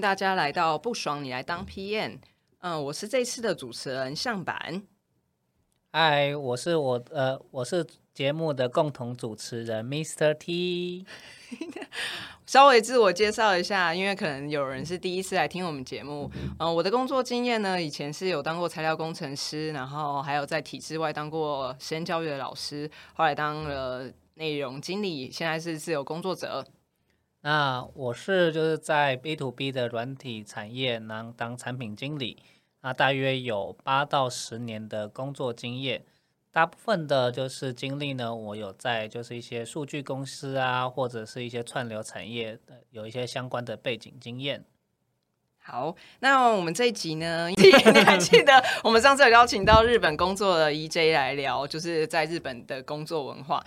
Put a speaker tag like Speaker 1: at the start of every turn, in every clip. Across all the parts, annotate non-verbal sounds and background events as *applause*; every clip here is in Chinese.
Speaker 1: 大家来到不爽你来当 PM。嗯，我是这次的主持人向板。
Speaker 2: 嗨，我是我呃，我是节目的共同主持人 Mr. T。
Speaker 1: 稍微自我介绍一下，因为可能有人是第一次来听我们节目。嗯，我的工作经验呢，以前是有当过材料工程师，然后还有在体制外当过实验教育的老师，后来当了内容经理，现在是自由工作者。
Speaker 2: 那我是就是在 B to B 的软体产业能当产品经理，那大约有八到十年的工作经验。大部分的就是经历呢，我有在就是一些数据公司啊，或者是一些串流产业有一些相关的背景经验。
Speaker 1: 好，那我们这一集呢，*laughs* 你还记得我们上次有邀请到日本工作的 EJ 来聊，就是在日本的工作文化。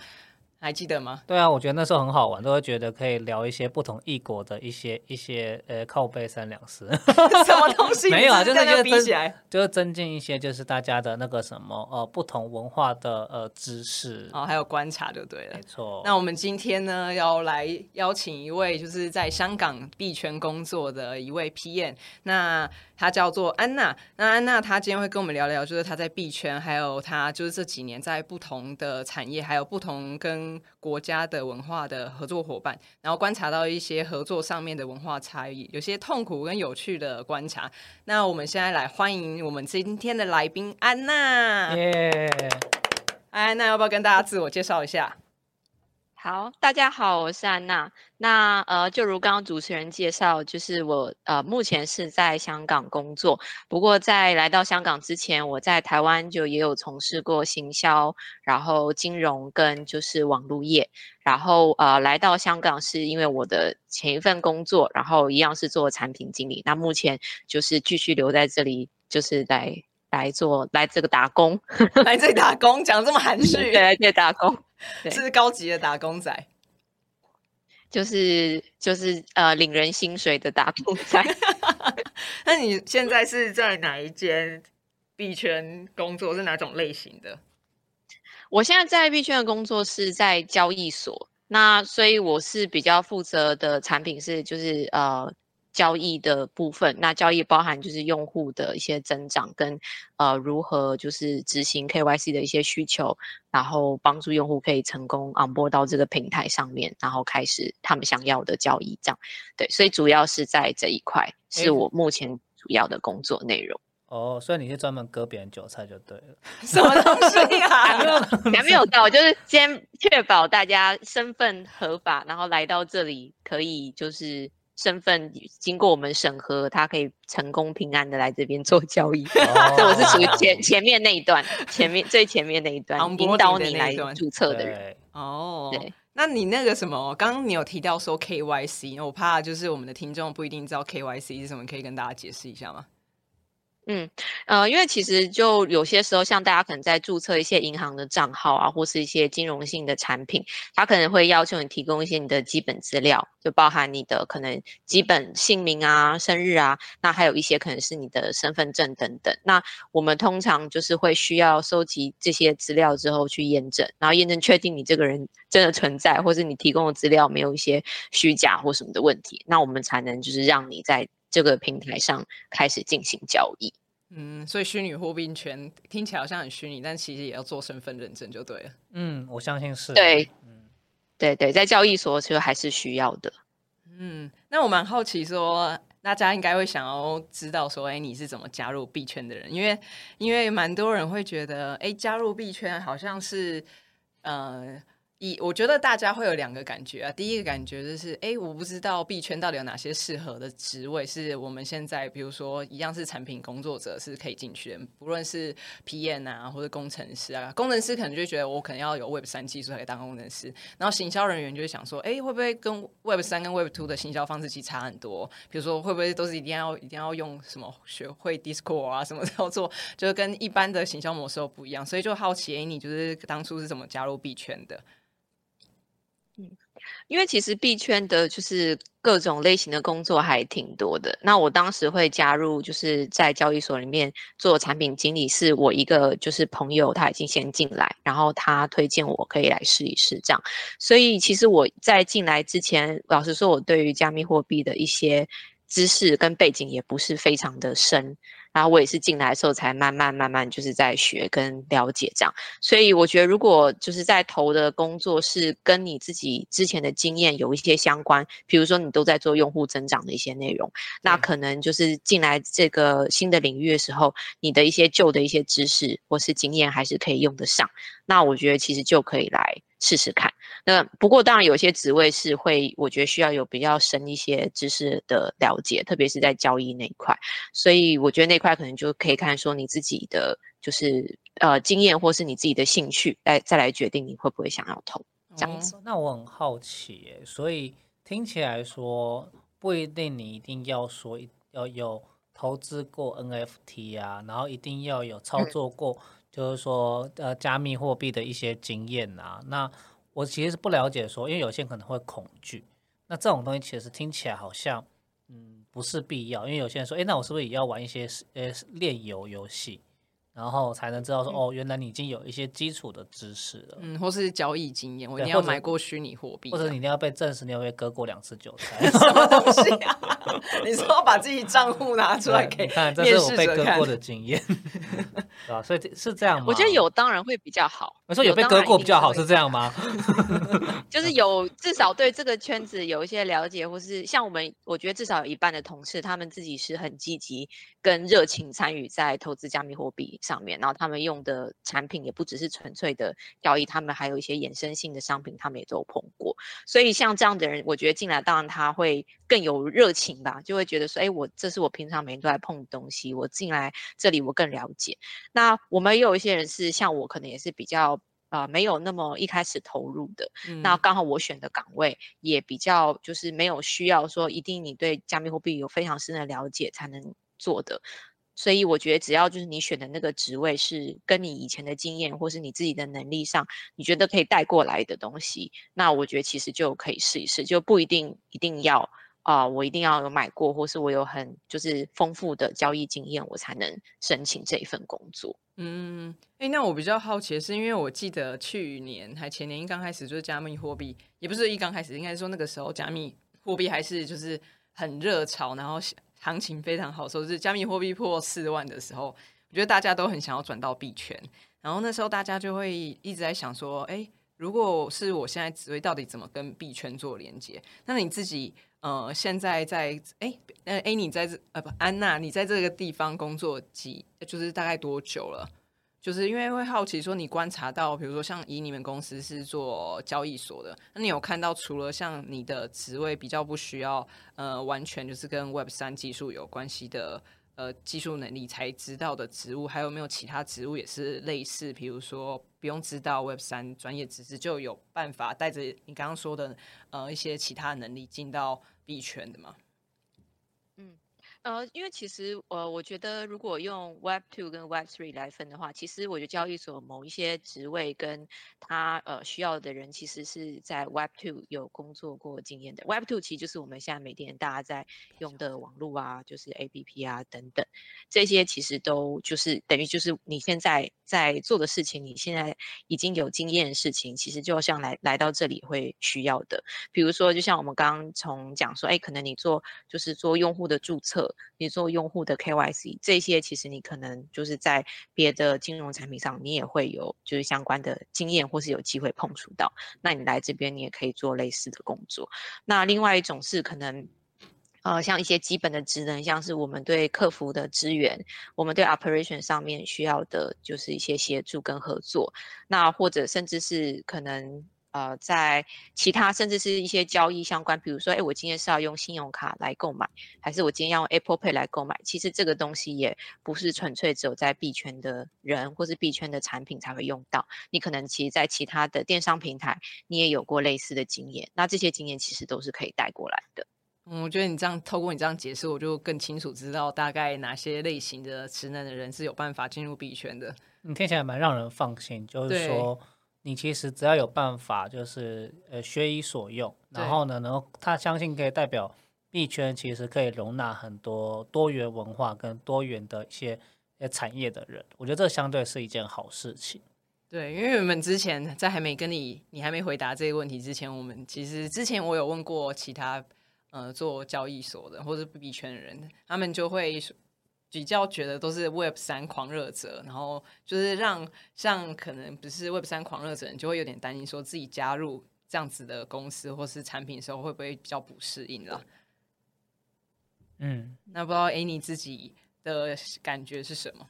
Speaker 1: 还记得吗？
Speaker 2: 对啊，我觉得那时候很好玩，都会觉得可以聊一些不同异国的一些一些呃靠背三两事，*laughs*
Speaker 1: 什么东西？*laughs*
Speaker 2: 没有啊，就是
Speaker 1: 比起来，
Speaker 2: 就是增进一些就是大家的那个什么呃不同文化的呃知识
Speaker 1: 哦，还有观察就对了。
Speaker 2: 没错。
Speaker 1: 那我们今天呢要来邀请一位就是在香港币圈工作的一位 PM，那。她叫做安娜，那安娜她今天会跟我们聊聊，就是她在币圈，还有她就是这几年在不同的产业，还有不同跟国家的文化的合作伙伴，然后观察到一些合作上面的文化差异，有些痛苦跟有趣的观察。那我们现在来欢迎我们今天的来宾安娜。
Speaker 2: 耶，
Speaker 1: 安娜要不要跟大家自我介绍一下？
Speaker 3: 好，大家好，我是安娜。那呃，就如刚刚主持人介绍，就是我呃目前是在香港工作。不过在来到香港之前，我在台湾就也有从事过行销，然后金融跟就是网络业。然后呃来到香港是因为我的前一份工作，然后一样是做产品经理。那目前就是继续留在这里，就是来来做来这个打工，
Speaker 1: 来这里打工，讲这么含蓄，*laughs*
Speaker 3: 来这里打工。
Speaker 1: 是高级的打工仔，
Speaker 3: 就是就是呃领人薪水的打工仔。*laughs*
Speaker 1: 那你现在是在哪一间币圈工作？是哪种类型的？
Speaker 3: 我现在在币圈的工作是在交易所，那所以我是比较负责的产品是就是呃。交易的部分，那交易包含就是用户的一些增长跟呃如何就是执行 KYC 的一些需求，然后帮助用户可以成功 onboard 到这个平台上面，然后开始他们想要的交易，这样对，所以主要是在这一块是我目前主要的工作内容。
Speaker 2: 哦，所以你是专门割别人韭菜就对了，*laughs*
Speaker 1: 什么东西啊？*laughs* *laughs*
Speaker 3: 还没有到，就是先确保大家身份合法，然后来到这里可以就是。身份经过我们审核，他可以成功平安的来这边做交易。这我是属于前前面那一段，前面最前面那一段，引导你来注册的人。
Speaker 1: 哦，对，那你那个什么，刚刚你有提到说 KYC，我怕就是我们的听众不一定知道 KYC 是什么，可以跟大家解释一下吗？
Speaker 3: 嗯，呃，因为其实就有些时候，像大家可能在注册一些银行的账号啊，或是一些金融性的产品，它可能会要求你提供一些你的基本资料，就包含你的可能基本姓名啊、生日啊，那还有一些可能是你的身份证等等。那我们通常就是会需要收集这些资料之后去验证，然后验证确定你这个人真的存在，或是你提供的资料没有一些虚假或什么的问题，那我们才能就是让你在。这个平台上开始进行交易，
Speaker 1: 嗯，所以虚拟货币圈听起来好像很虚拟，但其实也要做身份认证就对了。
Speaker 2: 嗯，我相信是。
Speaker 3: 对，嗯，对对，在交易所其实还是需要的。
Speaker 1: 嗯，那我蛮好奇说，大家应该会想要知道说，哎，你是怎么加入币圈的人？因为因为蛮多人会觉得，哎，加入币圈好像是，呃。一，我觉得大家会有两个感觉啊。第一个感觉就是，哎，我不知道币圈到底有哪些适合的职位，是我们现在比如说一样是产品工作者是可以进去的，不论是 PM 啊或者工程师啊。工程师可能就觉得我可能要有 Web 三技术才可以当工程师，然后行销人员就会想说，哎，会不会跟 Web 三跟 Web two 的行销方式其实差很多？比如说会不会都是一定要一定要用什么学会 Discord 啊什么操作，就是跟一般的行销模式都不一样。所以就好奇，哎，你就是当初是怎么加入币圈的？
Speaker 3: 因为其实币圈的就是各种类型的工作还挺多的。那我当时会加入，就是在交易所里面做产品经理，是我一个就是朋友，他已经先进来，然后他推荐我可以来试一试这样。所以其实我在进来之前，老实说，我对于加密货币的一些知识跟背景也不是非常的深。然后我也是进来的时候才慢慢慢慢就是在学跟了解这样，所以我觉得如果就是在投的工作是跟你自己之前的经验有一些相关，比如说你都在做用户增长的一些内容，那可能就是进来这个新的领域的时候，你的一些旧的一些知识或是经验还是可以用得上。那我觉得其实就可以来试试看。那不过当然有些职位是会，我觉得需要有比较深一些知识的了解，特别是在交易那一块。所以我觉得那块可能就可以看说你自己的就是呃经验，或是你自己的兴趣，来再来决定你会不会想要投这样子。
Speaker 2: 那我很好奇，所以听起来说不一定你一定要说要有投资过 NFT 啊，然后一定要有操作过，就是说呃加密货币的一些经验啊，那。我其实是不了解，说因为有些人可能会恐惧，那这种东西其实听起来好像，嗯，不是必要，因为有些人说，哎，那我是不是也要玩一些呃炼油游戏？然后才能知道说哦，原来你已经有一些基础的知识了，
Speaker 1: 嗯，或是交易经验，我一定要买过虚拟货币，
Speaker 2: 或者你一定要被证实你有被割过两次韭菜，*laughs*
Speaker 1: 什么东西啊？你说把自己账户拿 *laughs* 出来给
Speaker 2: 看，这是我被割过的经验，*laughs* 对吧？所以是这样吗？
Speaker 3: 我觉得有当然会比较好。
Speaker 2: 我说有被割过比较好，是这样吗？
Speaker 3: 就是有至少对这个圈子有一些了解，或是像我们，我觉得至少有一半的同事，他们自己是很积极跟热情参与在投资加密货币。上面，然后他们用的产品也不只是纯粹的交易，他们还有一些衍生性的商品，他们也都有碰过。所以像这样的人，我觉得进来当然他会更有热情吧，就会觉得说，哎，我这是我平常每天都在碰的东西，我进来这里我更了解。那我们也有一些人是像我，可能也是比较啊没有那么一开始投入的。那刚好我选的岗位也比较就是没有需要说一定你对加密货币有非常深的了解才能做的。所以我觉得，只要就是你选的那个职位是跟你以前的经验或是你自己的能力上，你觉得可以带过来的东西，那我觉得其实就可以试一试，就不一定一定要啊，我一定要有买过，或是我有很就是丰富的交易经验，我才能申请这一份工作。
Speaker 1: 嗯，哎，那我比较好奇的是，因为我记得去年还前年一刚开始就是加密货币，也不是一刚开始，应该说那个时候加密货币还是就是很热潮，然后。行情非常好，说是加密货币破四万的时候，我觉得大家都很想要转到币圈。然后那时候大家就会一直在想说，哎，如果是我现在职位，到底怎么跟币圈做连接？那你自己呃，现在在哎，那哎，你在这呃不，安娜，你在这个地方工作几，就是大概多久了？就是因为会好奇说，你观察到，比如说像以你们公司是做交易所的，那你有看到除了像你的职位比较不需要呃完全就是跟 Web 三技术有关系的呃技术能力才知道的职务，还有没有其他职务也是类似？比如说不用知道 Web 三专业知识就有办法带着你刚刚说的呃一些其他能力进到币圈的吗？
Speaker 3: 呃，因为其实呃，我觉得如果用 Web Two 跟 Web Three 来分的话，其实我觉得交易所某一些职位跟他呃需要的人，其实是在 Web Two 有工作过经验的。Web Two 其实就是我们现在每天大家在用的网络啊，就是 A P P 啊等等，这些其实都就是等于就是你现在在做的事情，你现在已经有经验的事情，其实就像来来到这里会需要的。比如说，就像我们刚刚从讲说，哎，可能你做就是做用户的注册。你做用户的 KYC 这些，其实你可能就是在别的金融产品上，你也会有就是相关的经验，或是有机会碰触到。那你来这边，你也可以做类似的工作。那另外一种是可能，呃，像一些基本的职能，像是我们对客服的支援，我们对 operation 上面需要的就是一些协助跟合作。那或者甚至是可能。呃，在其他甚至是一些交易相关，比如说，哎，我今天是要用信用卡来购买，还是我今天要用 Apple Pay 来购买？其实这个东西也不是纯粹只有在币圈的人或是币圈的产品才会用到，你可能其实在其他的电商平台，你也有过类似的经验，那这些经验其实都是可以带过来的。
Speaker 1: 嗯，我觉得你这样透过你这样解释，我就更清楚知道大概哪些类型的职能的人是有办法进入币圈的。
Speaker 2: 你听起来蛮让人放心，就是说。你其实只要有办法，就是呃学以所用，然后呢，然后他相信可以代表币圈，其实可以容纳很多多元文化跟多元的一些呃产业的人。我觉得这相对是一件好事情。
Speaker 1: 对，因为我们之前在还没跟你，你还没回答这个问题之前，我们其实之前我有问过其他呃做交易所的或者币圈的人，他们就会比较觉得都是 Web 三狂热者，然后就是让像可能不是 Web 三狂热者，人就会有点担心，说自己加入这样子的公司或是产品的时候，会不会比较不适应了？
Speaker 2: 嗯，
Speaker 1: 那不知道 Annie 自己的感觉是什么？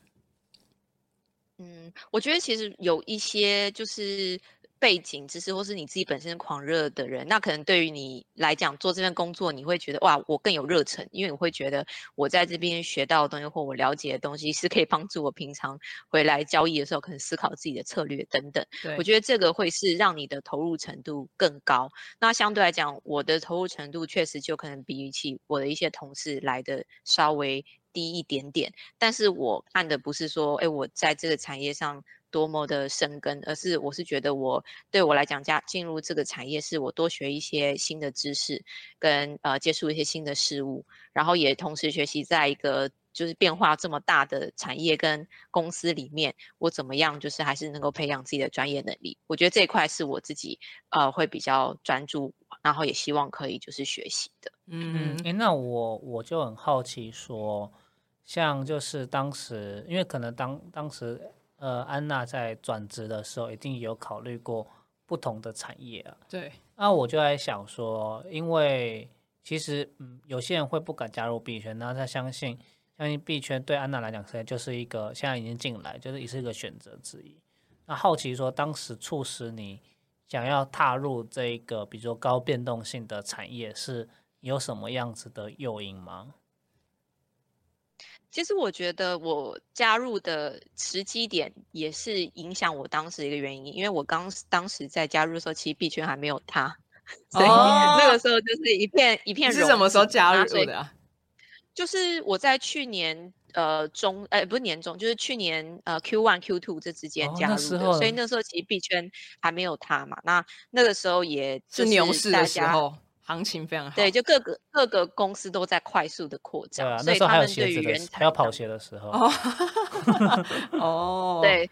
Speaker 3: 嗯，我觉得其实有一些就是背景知识，或是你自己本身狂热的人，那可能对于你来讲做这份工作，你会觉得哇，我更有热忱，因为你会觉得我在这边学到的东西或我了解的东西，是可以帮助我平常回来交易的时候，可能思考自己的策略等等。我觉得这个会是让你的投入程度更高。那相对来讲，我的投入程度确实就可能比起我的一些同事来的稍微。低一点点，但是我看的不是说，哎，我在这个产业上多么的生根，而是我是觉得我对我来讲，加进入这个产业是我多学一些新的知识，跟呃接触一些新的事物，然后也同时学习在一个就是变化这么大的产业跟公司里面，我怎么样就是还是能够培养自己的专业能力。我觉得这一块是我自己呃会比较专注，然后也希望可以就是学习的。
Speaker 2: 嗯，哎，那我我就很好奇说。像就是当时，因为可能当当时，呃，安娜在转职的时候，一定有考虑过不同的产业啊。
Speaker 1: 对。
Speaker 2: 那我就在想说，因为其实，嗯，有些人会不敢加入币圈，那他相信，相信币圈对安娜来讲，现在就是一个现在已经进来，就是也是一个选择之一。那好奇说，当时促使你想要踏入这个，比如说高变动性的产业，是有什么样子的诱因吗？
Speaker 3: 其实我觉得我加入的时机点也是影响我当时一个原因，因为我刚当时在加入的时候，其实币圈还没有它，所以 *laughs* 那个时候就是一片一片。
Speaker 1: 是什么时候加入的？
Speaker 3: 就是我在去年呃中，呃不是年中，就是去年呃 Q one Q two 这之间加入的，所以那时候其实币圈还没有它嘛。那那个时候也
Speaker 1: 是牛市的时候。行情非常好，
Speaker 3: 对，就各个各个公司都在快速的扩张，
Speaker 2: 所以
Speaker 3: 他们对于人才
Speaker 2: 要跑鞋的时候，
Speaker 1: 哦，*laughs* *laughs*
Speaker 3: 对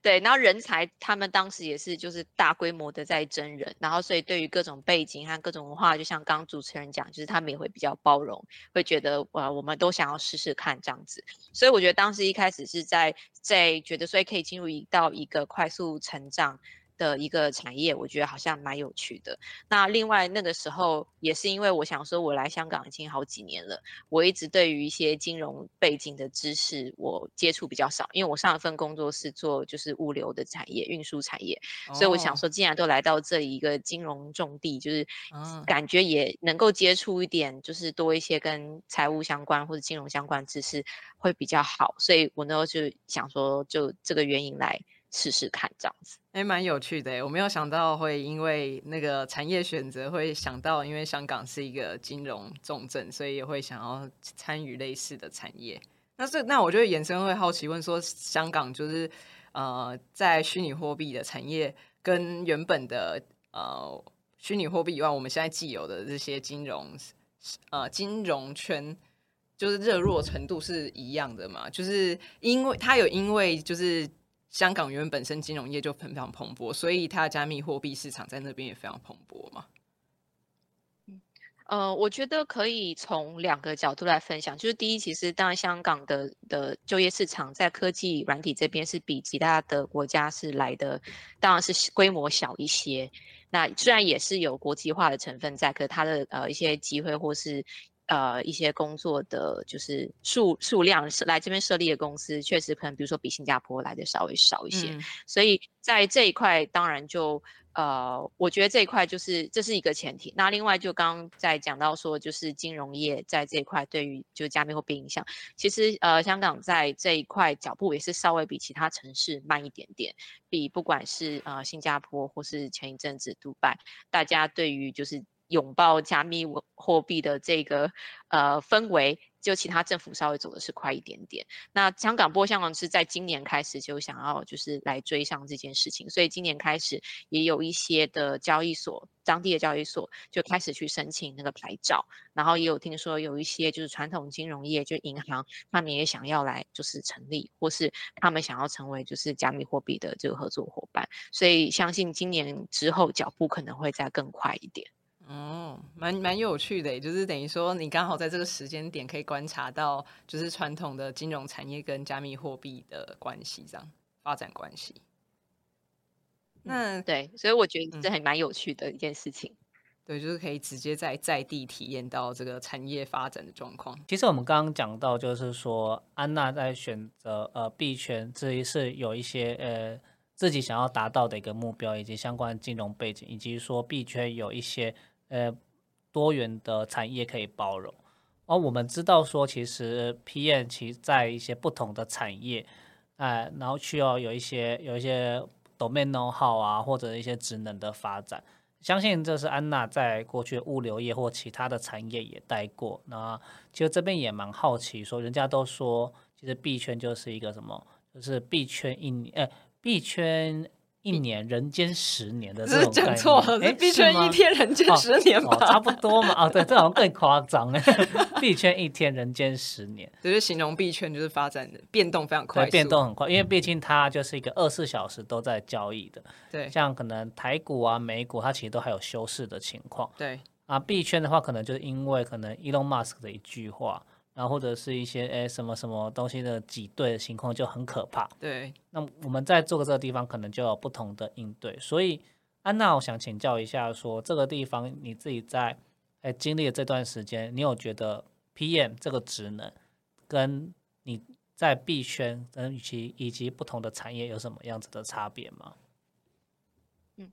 Speaker 3: 对，然后人才他们当时也是就是大规模的在征人，然后所以对于各种背景和各种文化，就像刚刚主持人讲，就是他们也会比较包容，会觉得哇，我们都想要试试看这样子，所以我觉得当时一开始是在在觉得，所以可以进入一到一个快速成长。的一个产业，我觉得好像蛮有趣的。那另外那个时候也是因为我想说，我来香港已经好几年了，我一直对于一些金融背景的知识我接触比较少，因为我上一份工作是做就是物流的产业、运输产业，所以我想说，既然都来到这一个金融重地，就是感觉也能够接触一点，就是多一些跟财务相关或者金融相关知识会比较好。所以我那时候就想说，就这个原因来。试试看这样子，
Speaker 1: 哎，蛮有趣的。我没有想到会因为那个产业选择，会想到因为香港是一个金融重镇，所以也会想要参与类似的产业。那是那我就衍生会好奇问说，香港就是呃，在虚拟货币的产业跟原本的呃虚拟货币以外，我们现在既有的这些金融呃金融圈，就是热络程度是一样的嘛？就是因为它有因为就是。香港原本身金融业就非常蓬勃，所以它的加密货币市场在那边也非常蓬勃嘛。
Speaker 3: 呃，我觉得可以从两个角度来分享，就是第一，其实当然香港的的就业市场在科技软体这边是比其他的国家是来的，当然是规模小一些。那虽然也是有国际化的成分在，可它的呃一些机会或是。呃，一些工作的就是数数量是来这边设立的公司，确实可能比如说比新加坡来的稍微少一些，所以在这一块当然就呃，我觉得这一块就是这是一个前提。那另外就刚刚在讲到说，就是金融业在这一块对于就加密货币影响，其实呃，香港在这一块脚步也是稍微比其他城市慢一点点，比不管是呃新加坡或是前一阵子杜拜，大家对于就是。拥抱加密货币的这个呃氛围，就其他政府稍微走的是快一点点。那香港波香港是在今年开始就想要就是来追上这件事情，所以今年开始也有一些的交易所，当地的交易所就开始去申请那个牌照。然后也有听说有一些就是传统金融业，就银行，他们也想要来就是成立，或是他们想要成为就是加密货币的这个合作伙伴。所以相信今年之后脚步可能会再更快一点。
Speaker 1: 哦，哦，蛮蛮有趣的，就是等于说你刚好在这个时间点可以观察到，就是传统的金融产业跟加密货币的关系，这样发展关系。那
Speaker 3: 对，所以我觉得这还蛮有趣的一件事情。
Speaker 1: 对，就是可以直接在在地体验到这个产业发展的状况。
Speaker 2: 其实我们刚刚讲到，就是说安娜在选择呃币圈，这是有一些呃。自己想要达到的一个目标，以及相关金融背景，以及说币圈有一些呃多元的产业可以包容。而我们知道说，其实 PM 其在一些不同的产业，哎，然后需要有一些有一些 domain know how 啊，或者一些职能的发展。相信这是安娜在过去物流业或其他的产业也待过。那其实这边也蛮好奇，说人家都说，其实币圈就是一个什么，就是币圈一年，哎。币圈一年，人间十年的这种
Speaker 1: 讲错了，币圈一天，人间十年吧，
Speaker 2: 差不多嘛。啊，对，这好像更夸张哎。*laughs* 币圈一天，人间十年，
Speaker 1: 就是形容币圈就是发展的变动非常快，
Speaker 2: 变动很快，因为毕竟它就是一个二十四小时都在交易的。
Speaker 1: 对，
Speaker 2: 像可能台股啊、美股，它其实都还有休市的情况。
Speaker 1: 对
Speaker 2: 啊，币圈的话，可能就是因为可能 Elon Musk 的一句话。然后或者是一些诶什么什么东西的挤兑的情况就很可怕。
Speaker 1: 对，
Speaker 2: 那我们在做的这个地方可能就有不同的应对。所以安娜，我想请教一下，说这个地方你自己在诶经历的这段时间，你有觉得 PM 这个职能跟你在币圈跟以及以及不同的产业有什么样子的差别吗？
Speaker 3: 嗯，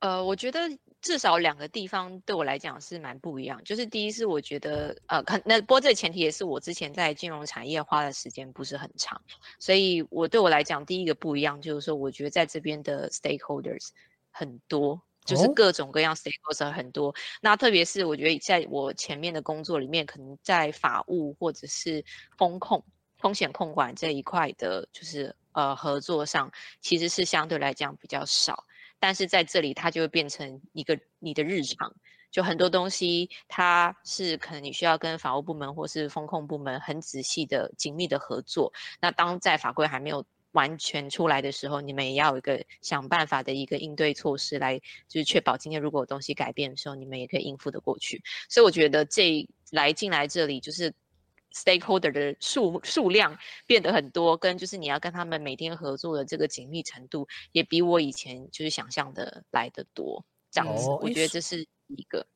Speaker 3: 呃，我觉得。至少两个地方对我来讲是蛮不一样，就是第一是我觉得，呃，可那不过这前提也是我之前在金融产业花的时间不是很长，所以我对我来讲第一个不一样就是说，我觉得在这边的 stakeholders 很多，就是各种各样 stakeholders 很多。那特别是我觉得在我前面的工作里面，可能在法务或者是风控、风险控管这一块的，就是呃合作上，其实是相对来讲比较少。但是在这里，它就会变成一个你的日常，就很多东西，它是可能你需要跟法务部门或是风控部门很仔细的、紧密的合作。那当在法规还没有完全出来的时候，你们也要有一个想办法的一个应对措施，来就是确保今天如果有东西改变的时候，你们也可以应付的过去。所以我觉得这来进来这里就是。Stakeholder 的数数量变得很多，跟就是你要跟他们每天合作的这个紧密程度，也比我以前就是想象的来的多。这样子，我觉得这是一个。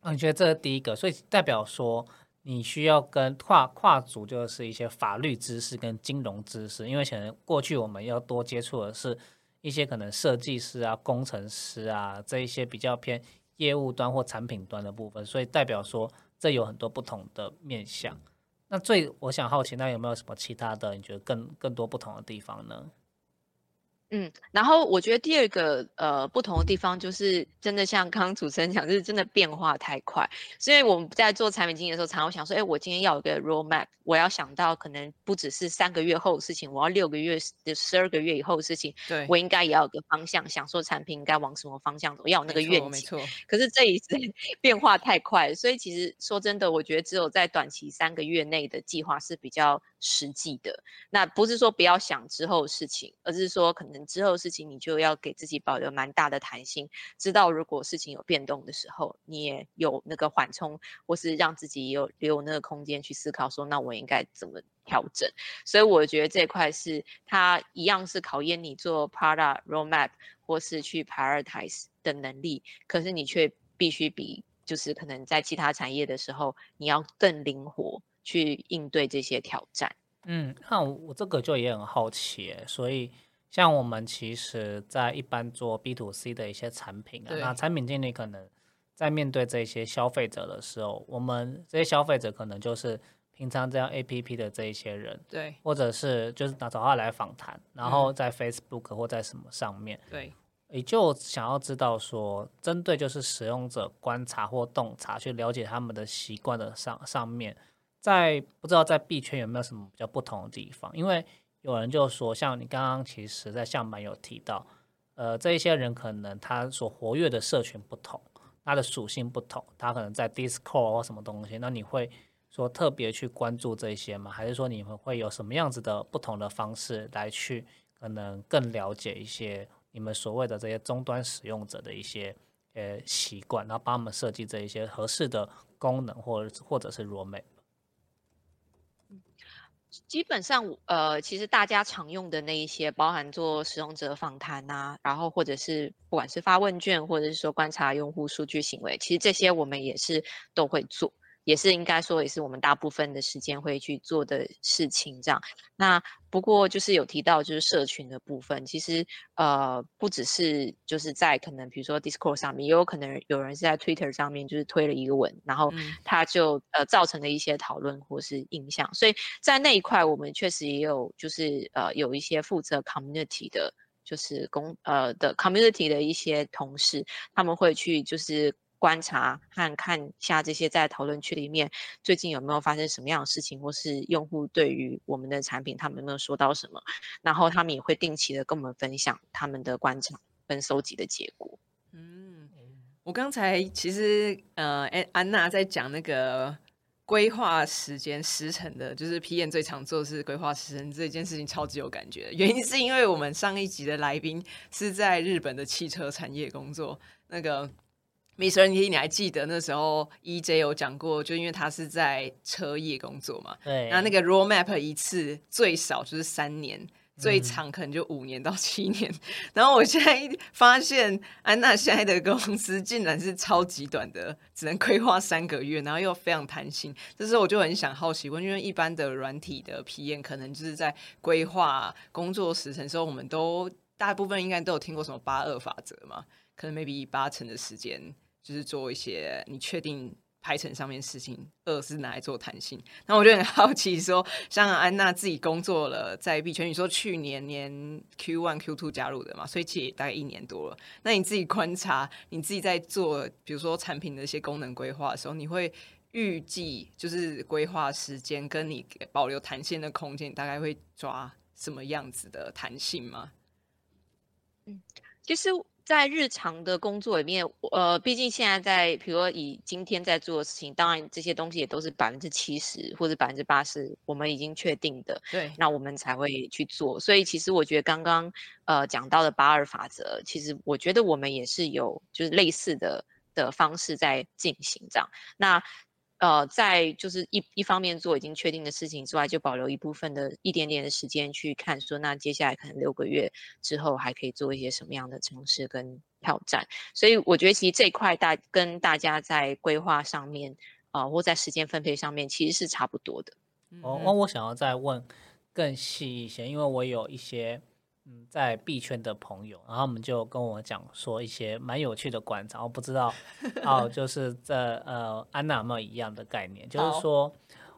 Speaker 2: 啊，你觉得这是第一个，所以代表说你需要跟跨跨组，就是一些法律知识跟金融知识，因为可能过去我们要多接触的是一些可能设计师啊、工程师啊这一些比较偏业务端或产品端的部分，所以代表说这有很多不同的面向。那最我想好奇，那有没有什么其他的？你觉得更更多不同的地方呢？
Speaker 3: 嗯，然后我觉得第二个呃不同的地方就是真的像刚刚主持人讲，就是真的变化太快。所以我们在做产品经理的时候，常常想说，哎，我今天要有个 roadmap，我要想到可能不只是三个月后的事情，我要六个月、十二个月以后的事情。
Speaker 1: 对，
Speaker 3: 我应该也要有个方向，想说产品应该往什么方向走，要有那个愿景。
Speaker 1: 没错。
Speaker 3: 可是这一次 *laughs* 变化太快，所以其实说真的，我觉得只有在短期三个月内的计划是比较实际的。那不是说不要想之后的事情，而是说可能。之后事情你就要给自己保留蛮大的弹性，知道如果事情有变动的时候，你也有那个缓冲，或是让自己有留那个空间去思考，说那我应该怎么调整。所以我觉得这块是它一样是考验你做 product roadmap 或是去 prioritize 的能力，可是你却必须比就是可能在其他产业的时候，你要更灵活去应对这些挑战。
Speaker 2: 嗯，那我这个就也很好奇，所以。像我们其实，在一般做 B to C 的一些产品啊，那产品经理可能在面对这些消费者的时候，我们这些消费者可能就是平常这样 A P P 的这一些人，
Speaker 1: 对，
Speaker 2: 或者是就是拿找他来访谈，然后在 Facebook 或在什么上面，
Speaker 1: 对，
Speaker 2: 也就想要知道说，针对就是使用者观察或洞察，去了解他们的习惯的上上面，在不知道在币圈有没有什么比较不同的地方，因为。有人就说，像你刚刚其实，在上班有提到，呃，这一些人可能他所活跃的社群不同，他的属性不同，他可能在 Discord 或什么东西，那你会说特别去关注这些吗？还是说你们会有什么样子的不同的方式来去可能更了解一些你们所谓的这些终端使用者的一些呃习惯，然后帮他们设计这一些合适的功能，或者或者是软美。
Speaker 3: 基本上，呃，其实大家常用的那一些，包含做使用者访谈啊，然后或者是不管是发问卷，或者是说观察用户数据行为，其实这些我们也是都会做。也是应该说，也是我们大部分的时间会去做的事情。这样，那不过就是有提到，就是社群的部分，其实呃，不只是就是在可能比如说 Discord 上面，也有可能有人是在 Twitter 上面就是推了一个文，然后他就呃造成了一些讨论或是影响。所以在那一块，我们确实也有就是呃有一些负责 Community 的，就是公呃的 Community 的一些同事，他们会去就是。观察和看下这些在讨论区里面最近有没有发生什么样的事情，或是用户对于我们的产品他们有没有说到什么，然后他们也会定期的跟我们分享他们的观察跟收集的结果。
Speaker 1: 嗯，我刚才其实呃，安安娜在讲那个规划时间时辰的，就是 P N 最常做的是规划时辰这件事情，超级有感觉。原因是因为我们上一集的来宾是在日本的汽车产业工作，那个。Mr. T，你还记得那时候 E J 有讲过，就因为他是在车业工作嘛，
Speaker 2: 对，
Speaker 1: 那那个 Roadmap 一次最少就是三年，最长可能就五年到七年。*laughs* 然后我现在发现安娜现在的公司竟然是超级短的，只能规划三个月，然后又非常弹性。这时候我就很想好奇问，因为一般的软体的批验可能就是在规划工作时程时候，我们都大部分应该都有听过什么八二法则嘛，可能 maybe 八成的时间。就是做一些你确定排程上面事情，二是拿来做弹性。那我就很好奇，说像安娜自己工作了在币圈，你说去年年 Q one Q two 加入的嘛，所以其实也大概一年多了。那你自己观察，你自己在做，比如说产品的一些功能规划的时候，你会预计就是规划时间跟你保留弹性的空间，大概会抓什么样子的弹性吗？
Speaker 3: 嗯，其实。在日常的工作里面，呃，毕竟现在在，比如说以今天在做的事情，当然这些东西也都是百分之七十或者百分之八十，我们已经确定的，
Speaker 1: 对，
Speaker 3: 那我们才会去做。所以其实我觉得刚刚呃讲到的八二法则，其实我觉得我们也是有就是类似的的方式在进行这样。那呃，在就是一一方面做已经确定的事情之外，就保留一部分的一点点的时间去看，说那接下来可能六个月之后还可以做一些什么样的尝试跟挑战。所以我觉得其实这一块大跟大家在规划上面啊，或在时间分配上面其实是差不多的。
Speaker 2: 哦，那我想要再问更细一些，因为我有一些。嗯，在币圈的朋友，然后他们就跟我讲说一些蛮有趣的观察，我不知道 *laughs* 哦，就是在呃安娜有没有一样的概念？就是说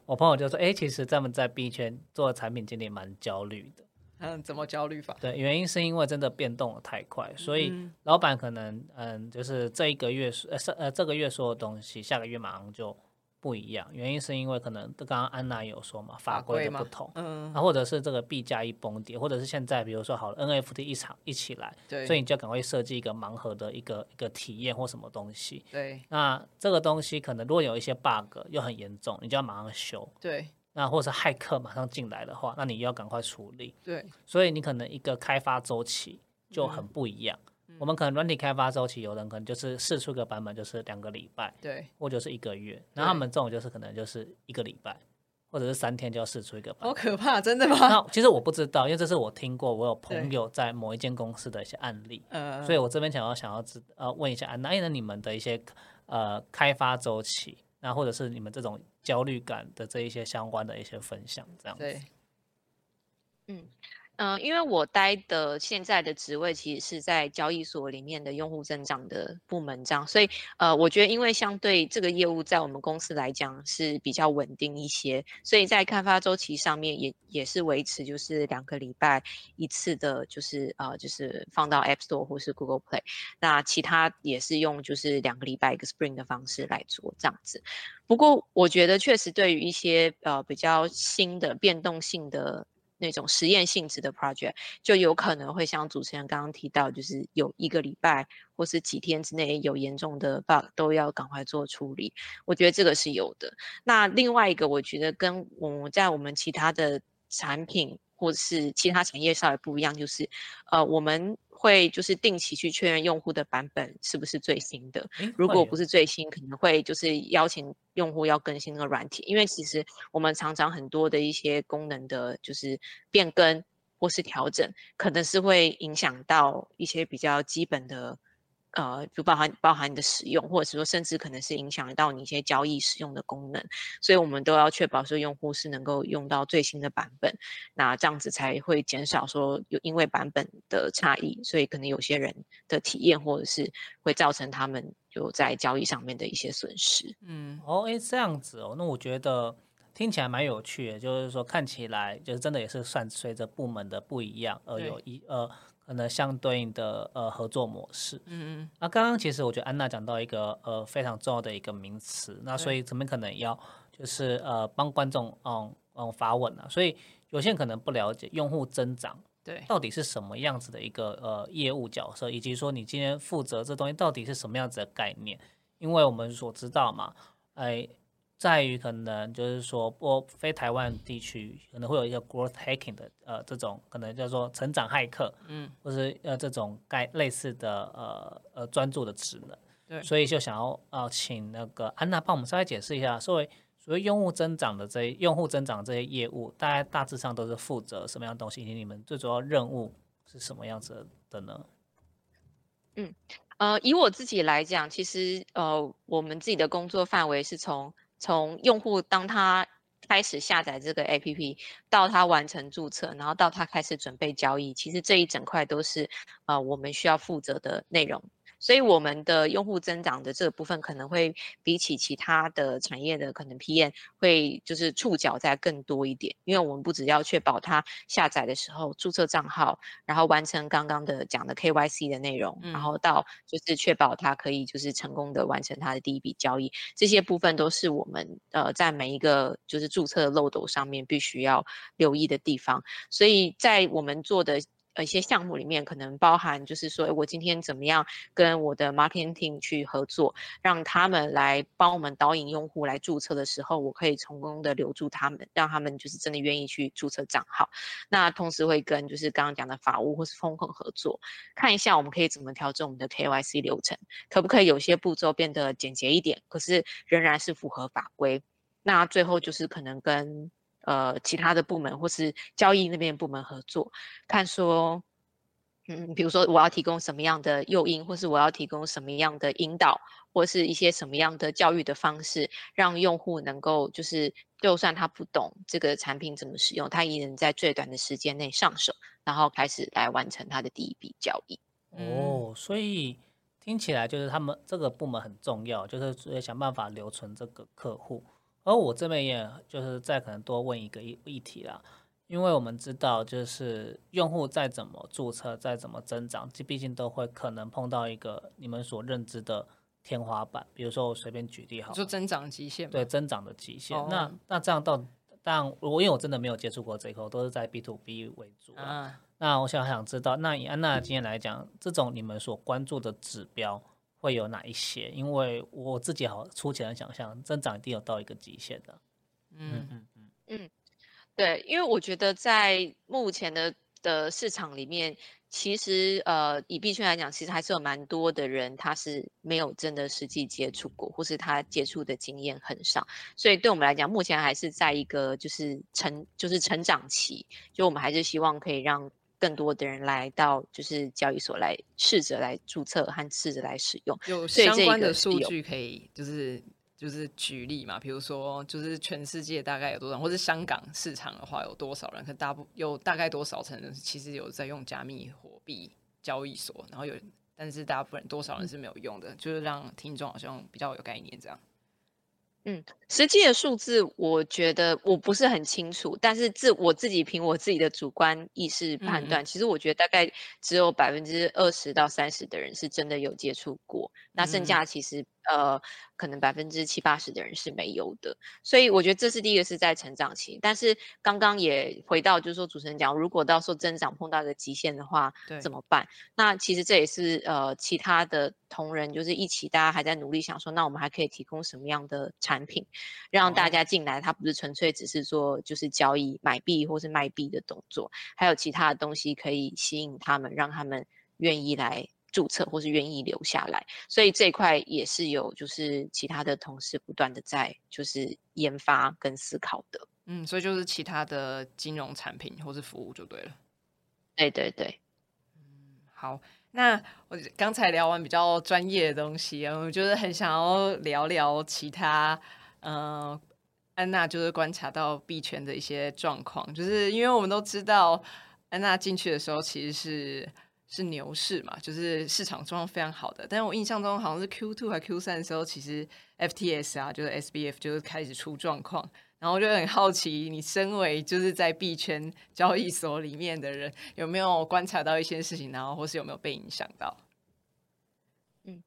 Speaker 2: 我朋友就说，哎，其实他们在币圈做产品经理蛮焦虑的。
Speaker 1: 嗯，怎么焦虑法？
Speaker 2: 对，原因是因为真的变动的太快，所以老板可能嗯，就是这一个月呃是呃这个月说的东西，下个月马上就。不一样，原因是因为可能刚刚安娜有说嘛，法规的不同，嗯，啊，或者是这个币价一崩跌，或者是现在比如说好了 NFT 一场一起来，
Speaker 1: 对，
Speaker 2: 所以你就要赶快设计一个盲盒的一个一个体验或什么东西，
Speaker 1: 对，
Speaker 2: 那这个东西可能如果有一些 bug 又很严重，你就要马上修，
Speaker 1: 对，
Speaker 2: 那或者是骇客马上进来的话，那你又要赶快处理，
Speaker 1: 对，
Speaker 2: 所以你可能一个开发周期就很不一样。我们可能软体开发周期，有人可能就是试出个版本就是两个礼拜，
Speaker 1: 对，
Speaker 2: 或者是一个月。那他们这种就是可能就是一个礼拜，或者是三天就要试出一个版本。
Speaker 1: 好可怕，真的吗？
Speaker 2: 那其实我不知道，因为这是我听过，我有朋友在某一间公司的一些案例，
Speaker 1: 嗯，
Speaker 2: 所以我这边想要想要知呃问一下安娜，那你们的一些呃开发周期，那或者是你们这种焦虑感的这一些相关的一些分享，这样子。
Speaker 3: 嗯。嗯，因为我待的现在的职位其实是在交易所里面的用户增长的部门这样，所以呃，我觉得因为相对这个业务在我们公司来讲是比较稳定一些，所以在开发周期上面也也是维持就是两个礼拜一次的，就是呃就是放到 App Store 或是 Google Play，那其他也是用就是两个礼拜一个 Spring 的方式来做这样子。不过我觉得确实对于一些呃比较新的变动性的。那种实验性质的 project 就有可能会像主持人刚刚提到，就是有一个礼拜或是几天之内有严重的 bug 都要赶快做处理。我觉得这个是有的。那另外一个，我觉得跟我们在我们其他的产品。或者是其他产业稍微不一样，就是呃我们会就是定期去确认用户的版本是不是最新的。如果不是最新，可能会就是邀请用户要更新那个软体，因为其实我们常常很多的一些功能的，就是变更或是调整，可能是会影响到一些比较基本的。呃，就包含包含你的使用，或者是说，甚至可能是影响到你一些交易使用的功能，所以我们都要确保说用户是能够用到最新的版本，那这样子才会减少说有因为版本的差异，所以可能有些人的体验或者是会造成他们就在交易上面的一些损失。
Speaker 2: 嗯，哦，诶，这样子哦，那我觉得听起来蛮有趣的，就是说看起来就是真的也是算随着部门的不一样而有一呃。可能相对应的呃合作模式，嗯嗯，那刚刚其实我觉得安娜讲到一个呃非常重要的一个名词，那所以怎么可能要就是呃帮观众嗯嗯发问啊？所以有些人可能不了解用户增长
Speaker 1: 对
Speaker 2: 到底是什么样子的一个呃业务角色，以及说你今天负责这东西到底是什么样子的概念？因为我们所知道嘛，哎。在于可能就是说，不非台湾地区可能会有一个 growth hacking 的呃这种可能叫做成长骇客，嗯，或是呃这种该类似的呃呃专注的职能，
Speaker 1: 对，
Speaker 2: 所以就想要呃请那个安娜帮我们稍微解释一下，所谓所谓用户增长的这些用户增长这些业务，大概大致上都是负责什么样的东西，以及你们最主要任务是什么样子的呢？
Speaker 3: 嗯，呃，以我自己来讲，其实呃我们自己的工作范围是从从用户当他开始下载这个 APP，到他完成注册，然后到他开始准备交易，其实这一整块都是呃我们需要负责的内容。所以我们的用户增长的这个部分可能会比起其他的产业的可能 PM 会就是触角在更多一点，因为我们不只要确保他下载的时候注册账号，然后完成刚刚的讲的 KYC 的内容，然后到就是确保他可以就是成功的完成他的第一笔交易，这些部分都是我们呃在每一个就是注册漏斗上面必须要留意的地方。所以在我们做的。呃，一些项目里面可能包含，就是说，我今天怎么样跟我的 marketing 去合作，让他们来帮我们导引用户来注册的时候，我可以成功的留住他们，让他们就是真的愿意去注册账号。那同时会跟就是刚刚讲的法务或是风控合作，看一下我们可以怎么调整我们的 KYC 流程，可不可以有些步骤变得简洁一点，可是仍然是符合法规。那最后就是可能跟。呃，其他的部门或是交易那边部门合作，看说，嗯，比如说我要提供什么样的诱因，或是我要提供什么样的引导，或是一些什么样的教育的方式，让用户能够就是，就算他不懂这个产品怎么使用，他也能在最短的时间内上手，然后开始来完成他的第一笔交易。
Speaker 2: 哦，所以听起来就是他们这个部门很重要，就是想办法留存这个客户。而我这边也就是再可能多问一个议议题啦，因为我们知道就是用户再怎么注册，再怎么增长，这毕竟都会可能碰到一个你们所认知的天花板。比如说我随便举例好，
Speaker 1: 就增长极限。
Speaker 2: 对，增长的极限。那那这样到，但我因为我真的没有接触过这一块，都是在 B to B 为主啊。那我想想知道，那以安娜今天来讲，这种你们所关注的指标。会有哪一些？因为我自己好粗浅的想象，增长一定有到一个极限的。
Speaker 3: 嗯嗯嗯嗯，对，因为我觉得在目前的的市场里面，其实呃，以币圈来讲，其实还是有蛮多的人他是没有真的实际接触过，或是他接触的经验很少，所以对我们来讲，目前还是在一个就是成就是成长期，就我们还是希望可以让。更多的人来到就是交易所来试着来注册和试着来使用，
Speaker 1: 有相关的数据可以就是就是举例嘛，比如说就是全世界大概有多少，或者香港市场的话有多少人，可大部有大概多少成人其实有在用加密货币交易所，然后有但是大部分多少人是没有用的，就是让听众好像比较有概念这样。
Speaker 3: 嗯，实际的数字我觉得我不是很清楚，但是自我自己凭我自己的主观意识判断，其实我觉得大概只有百分之二十到三十的人是真的有接触过，那剩下其实呃，可能百分之七八十的人是没有的。所以我觉得这是第一个是在成长期。但是刚刚也回到，就是说主持人讲，如果到时候增长碰到一个极限的话，怎么办？那其实这也是呃其他的同仁就是一起，大家还在努力想说，那我们还可以提供什么样的产品，让大家进来？它不是纯粹只是做就是交易买币或是卖币的动作，还有其他的东西可以吸引他们，让他们愿意来。注册或是愿意留下来，所以这一块也是有就是其他的同事不断的在就是研发跟思考的。
Speaker 1: 嗯，所以就是其他的金融产品或是服务就对了。
Speaker 3: 对对对。
Speaker 1: 嗯，好，那我刚才聊完比较专业的东西，我就是很想要聊聊其他，嗯，安娜就是观察到币圈的一些状况，就是因为我们都知道安娜进去的时候其实是。是牛市嘛，就是市场状况非常好的。但是我印象中好像是 Q two 还 Q 三的时候，其实 FTS 啊，就是 SBF 就是开始出状况。然后我就很好奇，你身为就是在币圈交易所里面的人，有没有观察到一些事情，然后或是有没有被影响到？
Speaker 3: 嗯，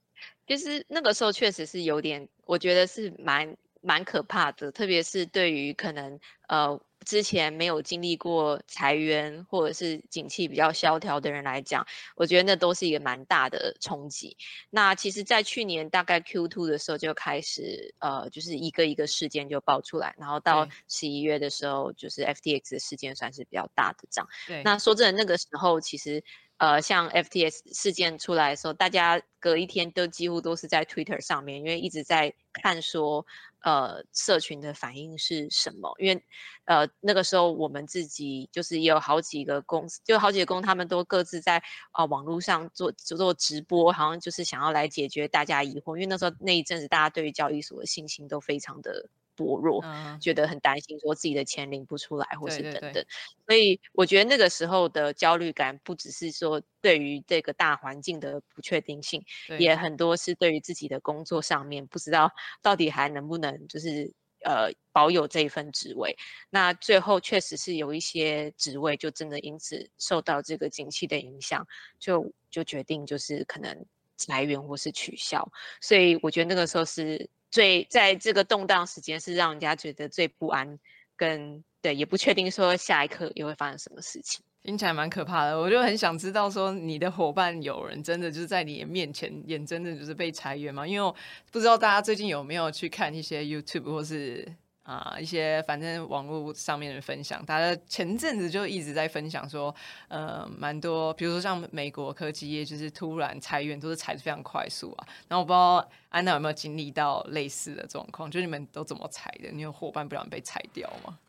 Speaker 3: 其实那个时候确实是有点，我觉得是蛮蛮可怕的，特别是对于可能呃。之前没有经历过裁员或者是景气比较萧条的人来讲，我觉得那都是一个蛮大的冲击。那其实，在去年大概 Q two 的时候就开始，呃，就是一个一个事件就爆出来，然后到十一月的时候，就是 FTX 的事件算是比较大的涨。
Speaker 1: 对，
Speaker 3: 那说真的，那个时候其实。呃，像 FTS 事件出来的时候，大家隔一天都几乎都是在 Twitter 上面，因为一直在看说，呃，社群的反应是什么？因为，呃，那个时候我们自己就是也有好几个公司，就好几个公，他们都各自在啊网络上做做直播，好像就是想要来解决大家疑惑。因为那时候那一阵子，大家对于交易所的信心都非常的。薄弱，觉得很担心，说自己的钱领不出来，或是等等。所以我觉得那个时候的焦虑感，不只是说对于这个大环境的不确定性，也很多是对于自己的工作上面，不知道到底还能不能就是呃保有这一份职位。那最后确实是有一些职位就真的因此受到这个景气的影响，就就决定就是可能裁员或是取消。所以我觉得那个时候是。最在这个动荡时间是让人家觉得最不安，跟对也不确定说下一刻又会发生什么事情，
Speaker 1: 听起来蛮可怕的。我就很想知道说你的伙伴有人真的就是在你的面前眼睁睁就是被裁员吗？因为我不知道大家最近有没有去看一些 YouTube 或是。啊，一些反正网络上面的分享，大家前阵子就一直在分享说，呃，蛮多，比如说像美国科技业，就是突然裁员，都是裁的非常快速啊。然后我不知道安娜有没有经历到类似的状况，就你们都怎么裁的？你有伙伴不然被裁掉吗？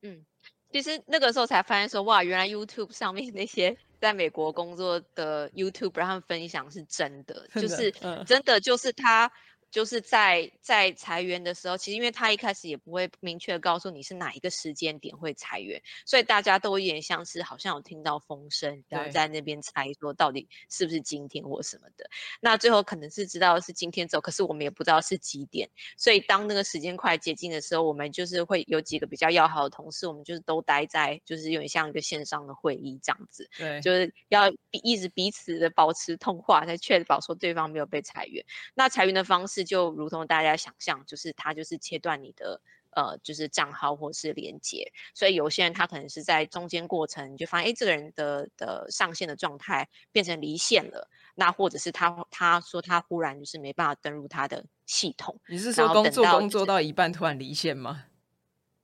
Speaker 3: 嗯，其实那个时候才发现说，哇，原来 YouTube 上面那些在美国工作的 YouTube 他们分享是真的，就是真的就是他。就是在在裁员的时候，其实因为他一开始也不会明确告诉你是哪一个时间点会裁员，所以大家都有点像是好像有听到风声，然后在那边猜说到底是不是今天或什么的。那最后可能是知道是今天走，可是我们也不知道是几点。所以当那个时间快接近的时候，我们就是会有几个比较要好的同事，我们就是都待在就是有点像一个线上的会议这样子，
Speaker 1: 对，
Speaker 3: 就是要一直彼此的保持通话，才确保说对方没有被裁员。那裁员的方式。就如同大家想象，就是他就是切断你的呃，就是账号或是连接，所以有些人他可能是在中间过程就发现，哎，这个人的的上线的状态变成离线了，那或者是他他说他忽然就是没办法登入他的系统，
Speaker 1: 你是说工作工作到一半突然离线吗？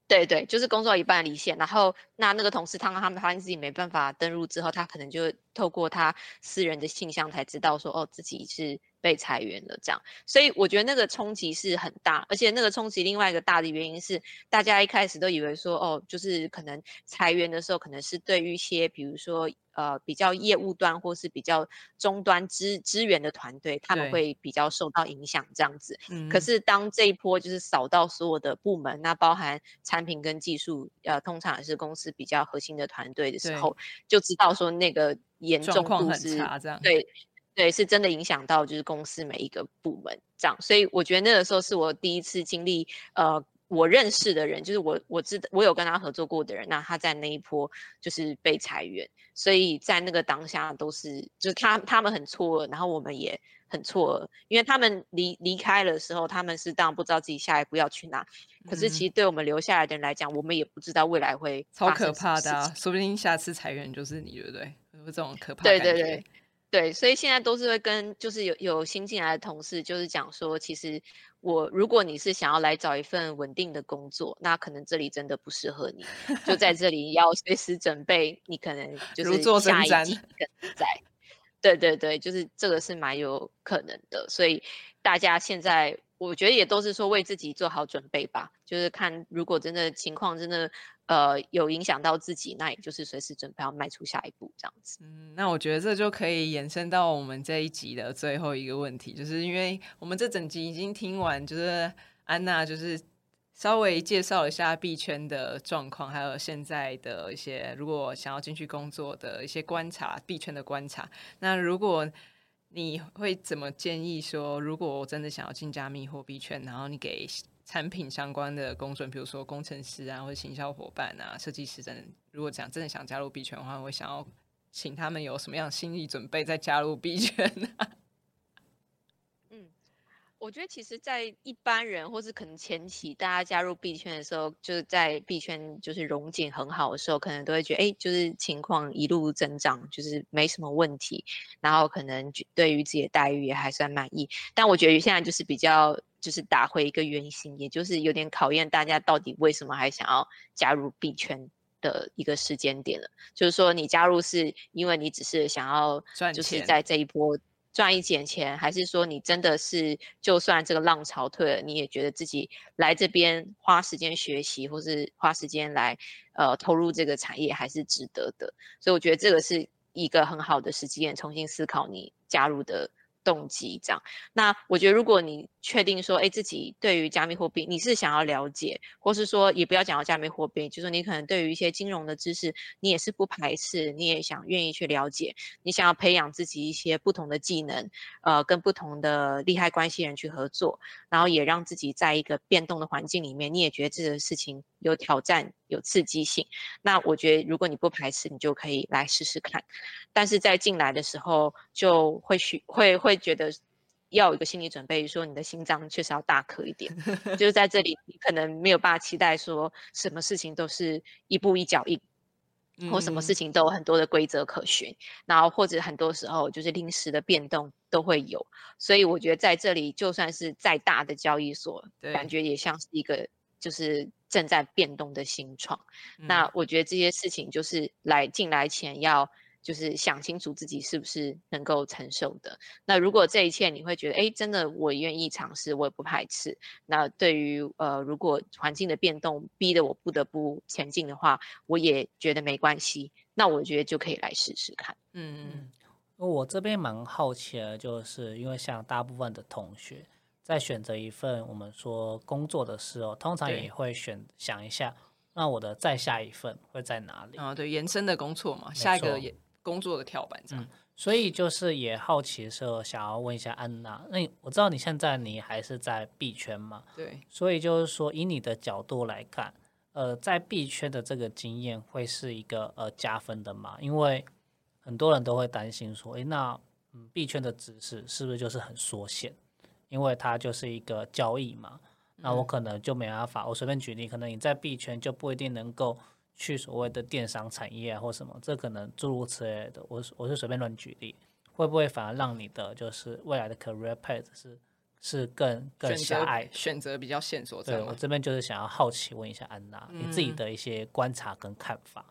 Speaker 3: 对对，就是工作一半离线，然后那那个同事他他们发现自己没办法登录之后，他可能就透过他私人的信箱才知道说，哦，自己是。被裁员了，这样，所以我觉得那个冲击是很大，而且那个冲击另外一个大的原因是，大家一开始都以为说，哦，就是可能裁员的时候，可能是对于一些比如说呃比较业务端或是比较终端支支援的团队，他们会比较受到影响这样子。嗯。可是当这一波就是扫到所有的部门，那包含产品跟技术，呃，通常也是公司比较核心的团队的时候，就知道说那个严重度是对。对，是真的影响到就是公司每一个部门这样，所以我觉得那个时候是我第一次经历，呃，我认识的人，就是我我知道我有跟他合作过的人，那他在那一波就是被裁员，所以在那个当下都是就是他他们很错愕，然后我们也很错愕，因为他们离离开的时候，他们是当然不知道自己下一步要去哪，可是其实对我们留下来的人来讲，我们也不知道未来会
Speaker 1: 超可怕的，说不定下次裁员就是你，对不对？有这种可怕
Speaker 3: 对对对对，所以现在都是会跟就是有有新进来的同事，就是讲说，其实。我如果你是想要来找一份稳定的工作，那可能这里真的不适合你，就在这里要随时准备，你可能就是下一季在。对对对，就是这个是蛮有可能的，所以大家现在我觉得也都是说为自己做好准备吧，就是看如果真的情况真的。呃，有影响到自己，那也就是随时准备要迈出下一步这样子。
Speaker 1: 嗯，那我觉得这就可以延伸到我们这一集的最后一个问题，就是因为我们这整集已经听完，就是安娜就是稍微介绍一下币圈的状况，还有现在的一些如果想要进去工作的一些观察，币圈的观察。那如果你会怎么建议说，如果我真的想要进加密货币圈，然后你给？产品相关的工作，比如说工程师啊，或者行销伙伴啊，设计师等。如果讲真的想加入币圈的话，我想要请他们有什么样心理准备再加入币圈呢？*laughs*
Speaker 3: 我觉得其实，在一般人或是可能前期大家加入币圈的时候，就是在币圈就是融景很好的时候，可能都会觉得，哎，就是情况一路增长，就是没什么问题，然后可能对于自己的待遇也还算满意。但我觉得现在就是比较就是打回一个原形，也就是有点考验大家到底为什么还想要加入币圈的一个时间点了。就是说，你加入是因为你只是想要就是在这一波。赚一点钱，还是说你真的是就算这个浪潮退了，你也觉得自己来这边花时间学习，或是花时间来呃投入这个产业还是值得的？所以我觉得这个是一个很好的时机点，重新思考你加入的。动机这样，那我觉得如果你确定说，哎，自己对于加密货币你是想要了解，或是说也不要讲到加密货币，就是你可能对于一些金融的知识，你也是不排斥，你也想愿意去了解，你想要培养自己一些不同的技能，呃，跟不同的利害关系人去合作，然后也让自己在一个变动的环境里面，你也觉得这个事情有挑战、有刺激性。那我觉得如果你不排斥，你就可以来试试看。但是在进来的时候，就会许会会觉得要有一个心理准备，说你的心脏确实要大颗一点。就是在这里，你可能没有办法期待说什么事情都是一步一脚印，*laughs* 或什么事情都有很多的规则可循，然后或者很多时候就是临时的变动都会有。所以我觉得在这里，就算是再大的交易所，感觉也像是一个就是正在变动的新创。那我觉得这些事情就是来进来前要。就是想清楚自己是不是能够承受的。那如果这一切你会觉得，哎，真的我愿意尝试，我也不排斥。那对于呃，如果环境的变动逼得我不得不前进的话，我也觉得没关系。那我觉得就可以来试试看。
Speaker 2: 嗯嗯。我这边蛮好奇的，就是因为像大部分的同学在选择一份我们说工作的时候，通常也会选想一下，那我的再下一份会在哪里？
Speaker 1: 啊，对，延伸的工作嘛，下一个也。工作的跳板这样，
Speaker 2: 所以就是也好奇说，想要问一下安娜。那我知道你现在你还是在币圈嘛？
Speaker 1: 对。
Speaker 2: 所以就是说，以你的角度来看，呃，在币圈的这个经验会是一个呃加分的嘛？因为很多人都会担心说，诶，那嗯，币圈的知识是不是就是很缩限？因为它就是一个交易嘛。那我可能就没办法。我随便举例，可能你在币圈就不一定能够。去所谓的电商产业啊，或什么，这可能诸如此类的。我我是随便乱举例，会不会反而让你的就是未来的 career path 是是更更狭隘，
Speaker 1: 选择比较线索？
Speaker 2: 对我这边就是想要好奇问一下安娜，你自己的一些观察跟看法。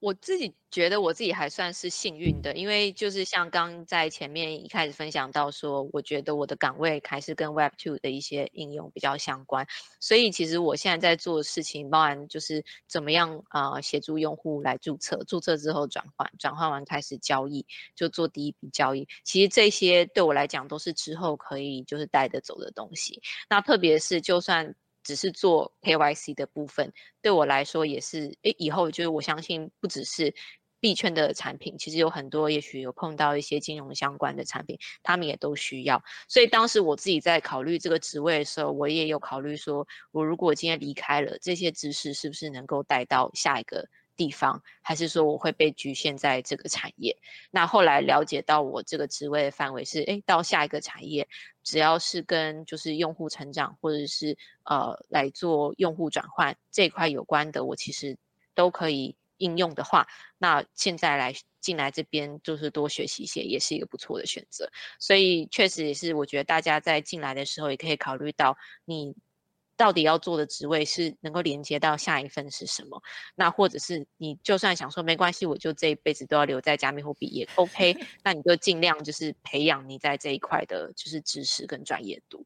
Speaker 3: 我自己觉得我自己还算是幸运的，因为就是像刚在前面一开始分享到说，我觉得我的岗位还是跟 Web Two 的一些应用比较相关，所以其实我现在在做的事情，包含就是怎么样啊协助用户来注册，注册之后转换，转换完开始交易，就做第一笔交易。其实这些对我来讲都是之后可以就是带得走的东西。那特别是就算。只是做 KYC 的部分，对我来说也是，诶，以后就是我相信不只是币圈的产品，其实有很多，也许有碰到一些金融相关的产品，他们也都需要。所以当时我自己在考虑这个职位的时候，我也有考虑说，我如果今天离开了，这些知识是不是能够带到下一个地方，还是说我会被局限在这个产业？那后来了解到我这个职位的范围是，诶，到下一个产业，只要是跟就是用户成长或者是呃来做用户转换这一块有关的，我其实都可以。应用的话，那现在来进来这边就是多学习一些，也是一个不错的选择。所以确实也是，我觉得大家在进来的时候也可以考虑到，你到底要做的职位是能够连接到下一份是什么。那或者是你就算想说没关系，我就这一辈子都要留在加密货币也 OK，*laughs* 那你就尽量就是培养你在这一块的就是知识跟专业度。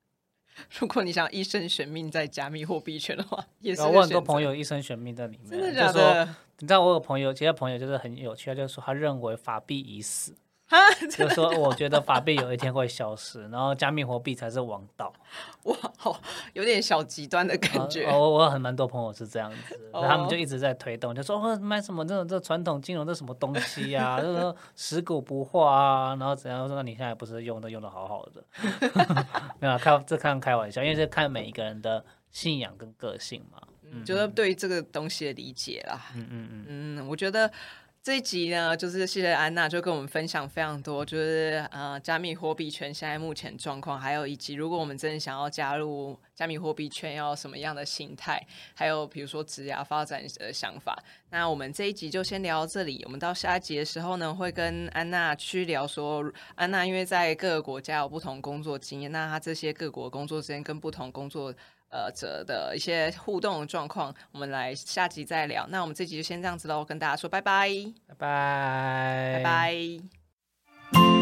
Speaker 1: 如果你想一生悬命在加密货币圈的话，也是。
Speaker 2: 我很多朋友一生悬命在里面，
Speaker 1: 真的假的？
Speaker 2: 你知道我有朋友，其他朋友就是很有趣，就是说他认为法币已死。*laughs* 就说我觉得法币有一天会消失，然后加密货币才是王道。*laughs*
Speaker 1: 哇，好有点小极端的感觉。
Speaker 2: 我我很蛮多朋友是这样子，他们就一直在推动，就说哦买什么这种这传统金融这什么东西啊，就说食古不化啊，然后怎样说那你现在不是用都用的好好的？*laughs* 没有开这看开玩笑，因为是看每一个人的信仰跟个性嘛，
Speaker 1: 嗯，就是对这个东西的理解啦。嗯嗯嗯嗯，我觉得。这一集呢，就是谢谢安娜，就跟我们分享非常多，就是呃，加密货币圈现在目前状况，还有以及如果我们真的想要加入加密货币圈，要什么样的心态，还有比如说职业发展的想法。那我们这一集就先聊到这里，我们到下一集的时候呢，会跟安娜去聊说，安娜因为在各个国家有不同工作经验，那她这些各国工作之间跟不同工作。呃者的一些互动状况我们来下集再聊。那我们这集就先这样子喽跟大家说拜拜。
Speaker 2: 拜拜。
Speaker 1: 拜拜。